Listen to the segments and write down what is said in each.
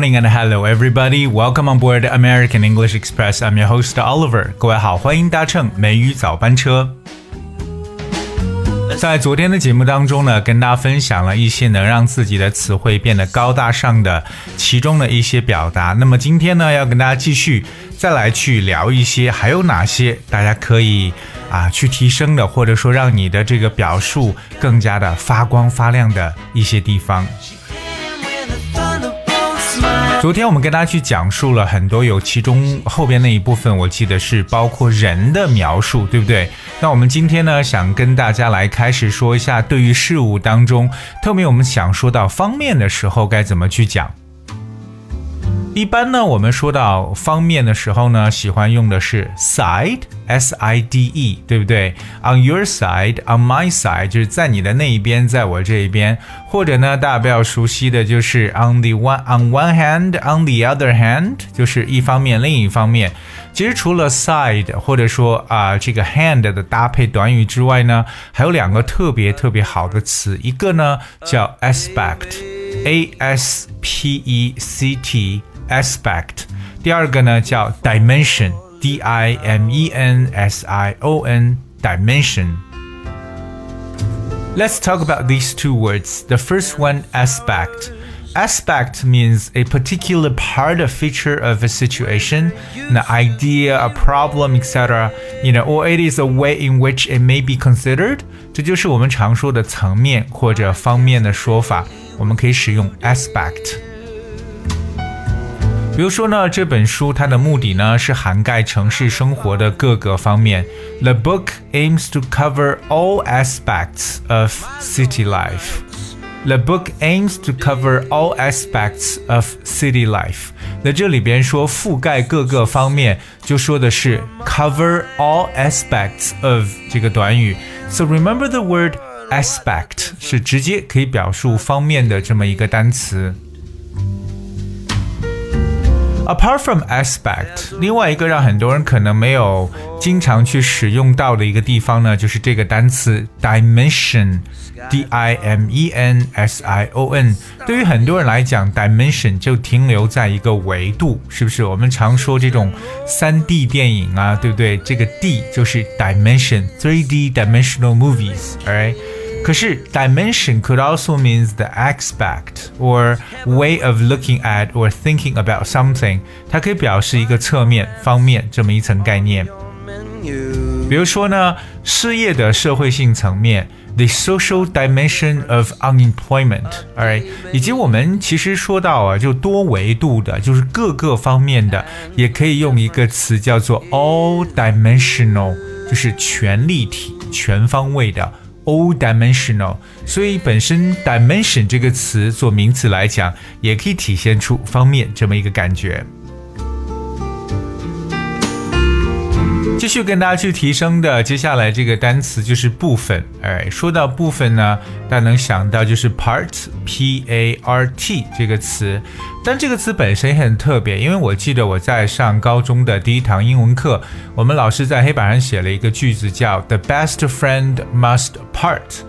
morning and hello everybody. Welcome on board American English Express. I'm your host Oliver. 各位好，欢迎搭乘美语早班车。在昨天的节目当中呢，跟大家分享了一些能让自己的词汇变得高大上的其中的一些表达。那么今天呢，要跟大家继续再来去聊一些，还有哪些大家可以啊去提升的，或者说让你的这个表述更加的发光发亮的一些地方。昨天我们跟大家去讲述了很多，有其中后边那一部分，我记得是包括人的描述，对不对？那我们今天呢，想跟大家来开始说一下，对于事物当中，特别我们想说到方面的时候，该怎么去讲。一般呢，我们说到方面的时候呢，喜欢用的是 side，s i d e，对不对？On your side，on my side，就是在你的那一边，在我这一边。或者呢，大家比较熟悉的就是 on the one，on one hand，on the other hand，就是一方面另一方面。其实除了 side 或者说啊、这个 hand 的搭配短语之外呢，还有两个特别特别好的词，一个呢叫 aspect，a s p e c t。aspect，第二个呢叫 dimension，d i m e n s i o n，dimension。Let's talk about these two words. The first one, aspect. Aspect means a particular part or feature of a situation, an idea, a problem, etc. You know, or it is a way in which it may be considered. 这就是我们常说的层面或者方面的说法。我们可以使用 aspect。 比如说呢，这本书它的目的呢是涵盖城市生活的各个方面。The book aims to cover all aspects of city life. The book aims to cover all aspects of city life. 那这里边说覆盖各个方面，就说的是 cover all aspects of 这个短语。So remember the word aspect 是直接可以表述方面的这么一个单词。 Apart from aspect，另外一个让很多人可能没有经常去使用到的一个地方呢，就是这个单词 dimension，d i m e n s i o n。对于很多人来讲，dimension 就停留在一个维度，是不是？我们常说这种三 D 电影啊，对不对？这个 D 就是 dimension，3D dimensional movies，alright。可是 dimension could also means the aspect or way of looking at or thinking about something，它可以表示一个侧面、方面这么一层概念。 You 比如说呢，失业的社会性层面，the social dimension of unemployment，alright，以及我们其实说到啊，就多维度的，就是各个方面的，也可以用一个词叫做 all dimensional，就是全立体、全方位的。 All dimensional，所以本身 dimension 这个词做名词来讲，也可以体现出方面这么一个感觉。继续跟大家去提升的，接下来这个单词就是部分。哎，说到部分呢，大家能想到就是 part，p a r t 这个词。但这个词本身也很特别，因为我记得我在上高中的第一堂英文课，我们老师在黑板上写了一个句子，叫 "The best friend must part."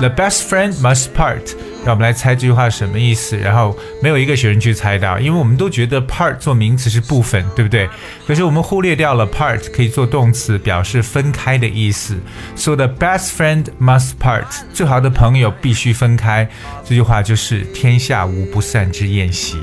The best friend must part。让我们来猜这句话什么意思。然后没有一个学生去猜到，因为我们都觉得 part 做名词是部分，对不对？可是我们忽略掉了 part 可以做动词，表示分开的意思。So the best friend must part。最好的朋友就必须分开。这句话就是天下无不散之宴席。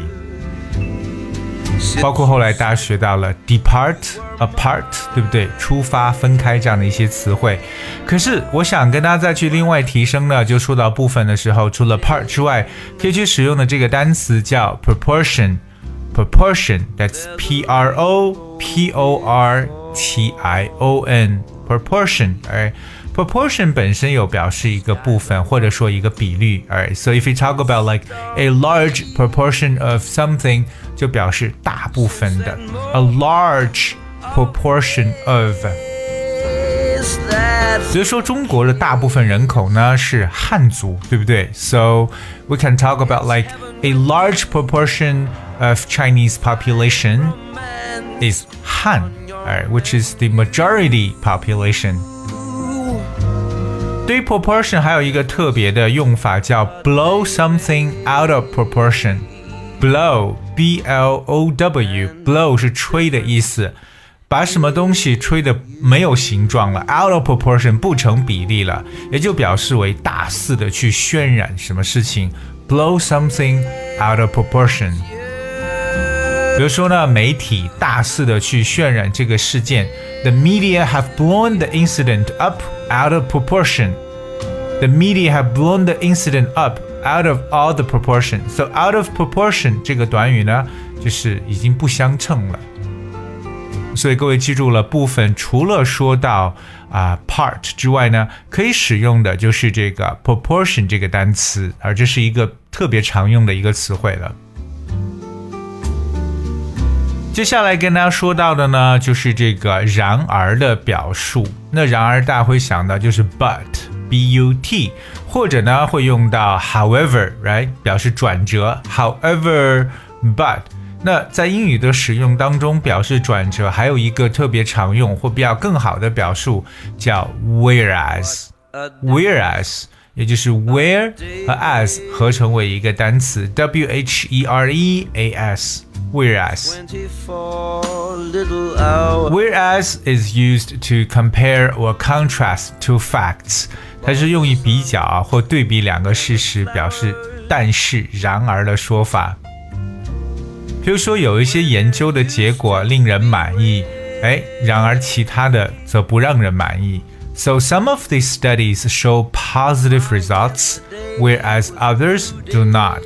包括后来大家学到了 depart、apart，对不对？出发、分开这样的一些词汇。可是我想跟大家再去另外提升呢，就说到部分的时候，除了 part 之外，可以去使用的这个单词叫 proportion。proportion，that's p r o p o r t i o n。proportion，哎。Proportion 本身有表示一个部分或者说一个比率，alright。So if you talk about like a large proportion of something，就表示大部分的，a large proportion of。 is that 比如说中国的大部分人口呢是汉族，对不对？So we can talk about like a large proportion of Chinese population is Han, alright, which is the majority population. 对于 proportion 还有一个特别的用法叫 blow something out of proportion。blow b l o w blow 是吹的意思，把什么东西吹的没有形状了，out of proportion 不成比例了，也就表示为大肆的去渲染什么事情，blow something out of proportion。 比如说呢，媒体大肆的去渲染这个事件，the media have blown the incident up out of proportion。The media have blown the incident up out of all the proportion. So out of proportion 这个短语呢，就是已经不相称了。所以各位记住了，部分除了说到啊、part 之外呢，可以使用的就是这个 proportion 这个单词，而这是一个特别常用的一个词汇了。接下来跟大家说到的呢，就是这个然而的表述。那然而大家会想到就是 but，b u t，或者呢会用到 however，right，表示转折。however，but。那在英语的使用当中，表示转折还有一个特别常用或比较更好的表述，叫 whereas。whereas 也就是 where 和 as 合成为一个单词，w h e r e a s。Whereas, 24 little hours. whereas is used to compare or contrast two facts，它是用于比较啊或对比两个事实，表示但是、然而的说法。比如说，有一些研究的结果令人满意，哎，然而其他的则不让人满意。So some of these studies show positive results, whereas others do not.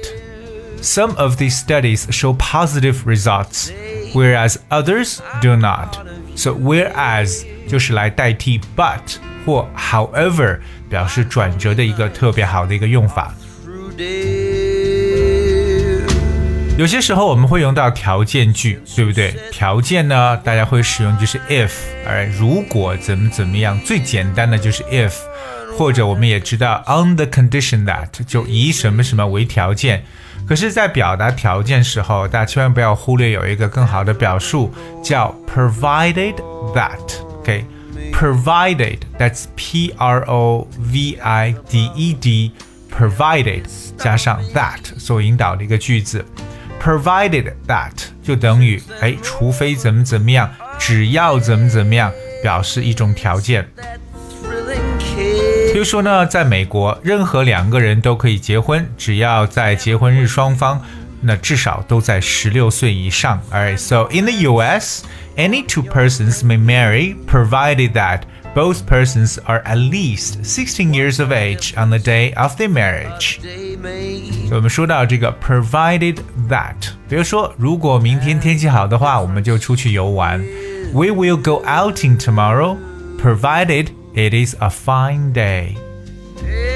Some of these studies show positive results, whereas others do not. So whereas 就是来代替 but 或 however 表示转折的一个特别好的一个用法。 有些时候我们会用到条件句，对不对？条件呢，大家会使用就是 if，而如果怎么怎么样，最简单的就是 if，或者我们也知道 on the condition that，就以什么什么为条件。可是，在表达条件时候，大家千万不要忽略有一个更好的表述，叫 provided that。OK。provided that's P R O V I D E D provided 加上 that 所引导的一个句子 ，provided that 就等于哎，除非怎么怎么样，只要怎么怎么样，表示一种条件。 Thrilling kiss. 比如说呢，在美国，任何两个人都可以结婚，只要在结婚日双方那至少都在十六岁以上。Alright, so in the U.S., any two persons may marry, provided that both persons are at least 16 years of age on the day of their marriage. Day may 我们说到这个 provided that，比如说，如果明天天气好的话，我们就出去游玩。We will go outing tomorrow, provided it is a fine day.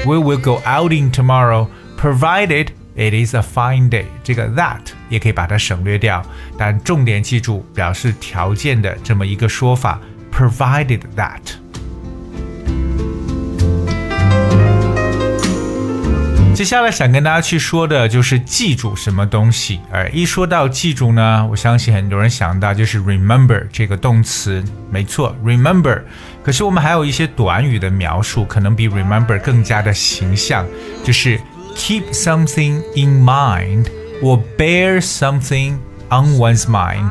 We will go outing tomorrow, provided it is a fine day. 这个 that 也可以把它省略掉，但重点记住表示条件的这么一个说法，provided that。 接下来想跟大家去说的就是记住什么东西。而一说到记住呢，我相信很多人想到就是 remember 这个动词，没错，remember。可是我们还有一些短语的描述，可能比 remember 更加的形象，就是 keep something in mind 或 bear something on one's mind。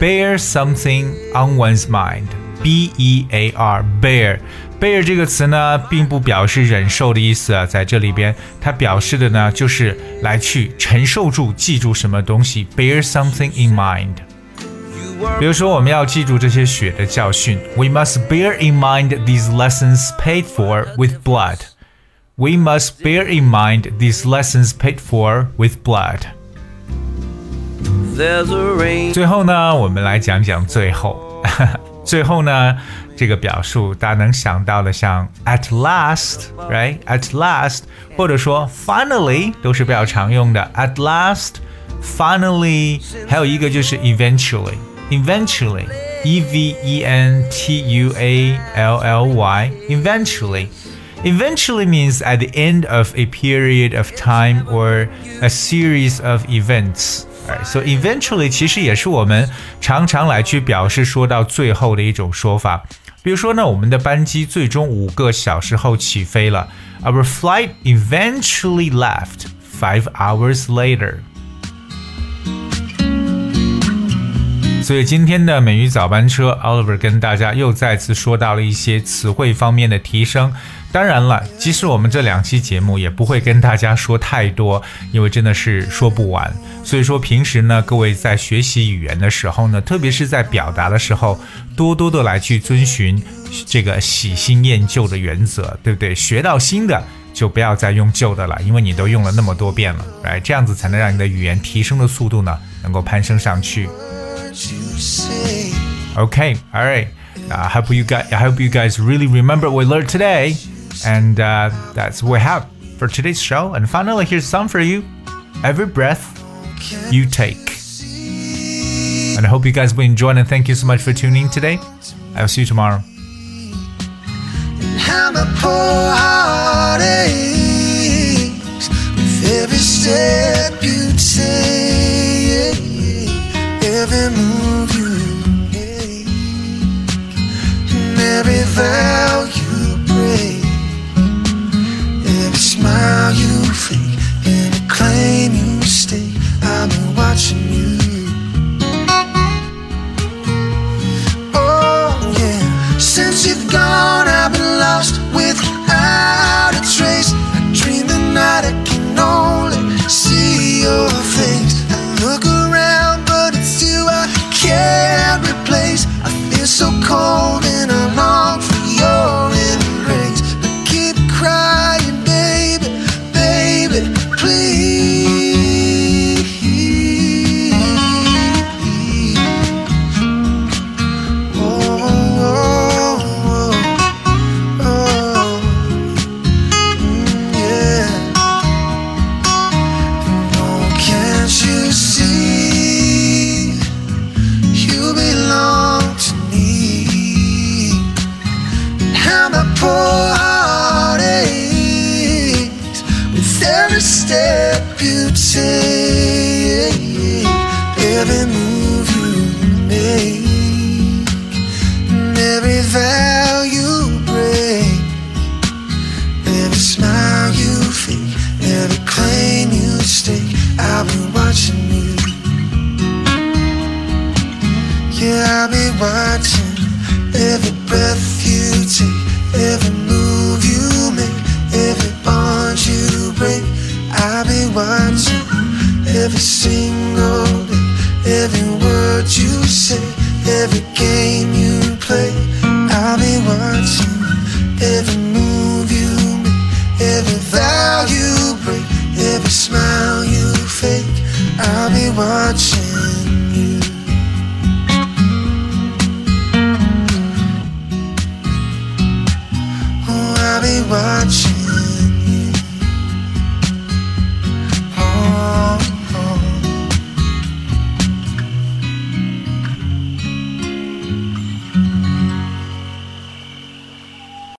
bear something on one's mind。B E A R bear bear 这个词呢，并不表示忍受的意思啊，在这里边它表示的呢，就是来去承受住、记住什么东西，bear something in mind。 you were 比如说，我们要记住这些血的教训，We must bear in mind these lessons paid for with blood. We must bear in mind these lessons paid for with blood. there's a rain. 最后呢，我们来讲讲最后。 最后呢，这个表述大家能想到的，像 at last，right？at last，或者说 finally，都是比较常用的。at last，finally，还有一个就是 eventually，eventually，e v e n t u a l l y，eventually。Eventually means at the end of a period of time or a series of events. Alright, so eventually 其实也是我们常常来去表示说到最后的一种说法。 比如说呢，我们的班机最终五个小时后起飞了。Our flight eventually left five hours later. 所以今天的美语早班车，Oliver 跟大家又再次说到了一些词汇方面的提升。当然了，即使我们这两期节目也不会跟大家说太多，因为真的是说不完。所以说平时呢，各位在学习语言的时候呢，特别是在表达的时候，多多的来去遵循这个喜新厌旧的原则，对不对？学到新的就不要再用旧的了，因为你都用了那么多遍了，哎，这样子才能让你的语言提升的速度呢能够攀升上去。Okay, all right. I hope you guys, I hope you guys really remember what we learned today, and uh, that's what we have for today's show. And finally, here's some for you. Every breath you take. And I hope you guys will enjoy and thank you so much for tuning in today. I'll see you tomorrow. Every step you take, every move you make, and every vow you break, every smile you How my poor heart with every step you take, every move you make, and every vow you break, every smile you fake, every claim you stake. I'll be watching you. Yeah, I'll be watching every breath every move you make, every bond you break. I'll be watching every single day, every word you say, every game you play. I'll be watching every move you make, every vow you break, every smile you fake. I'll be watching.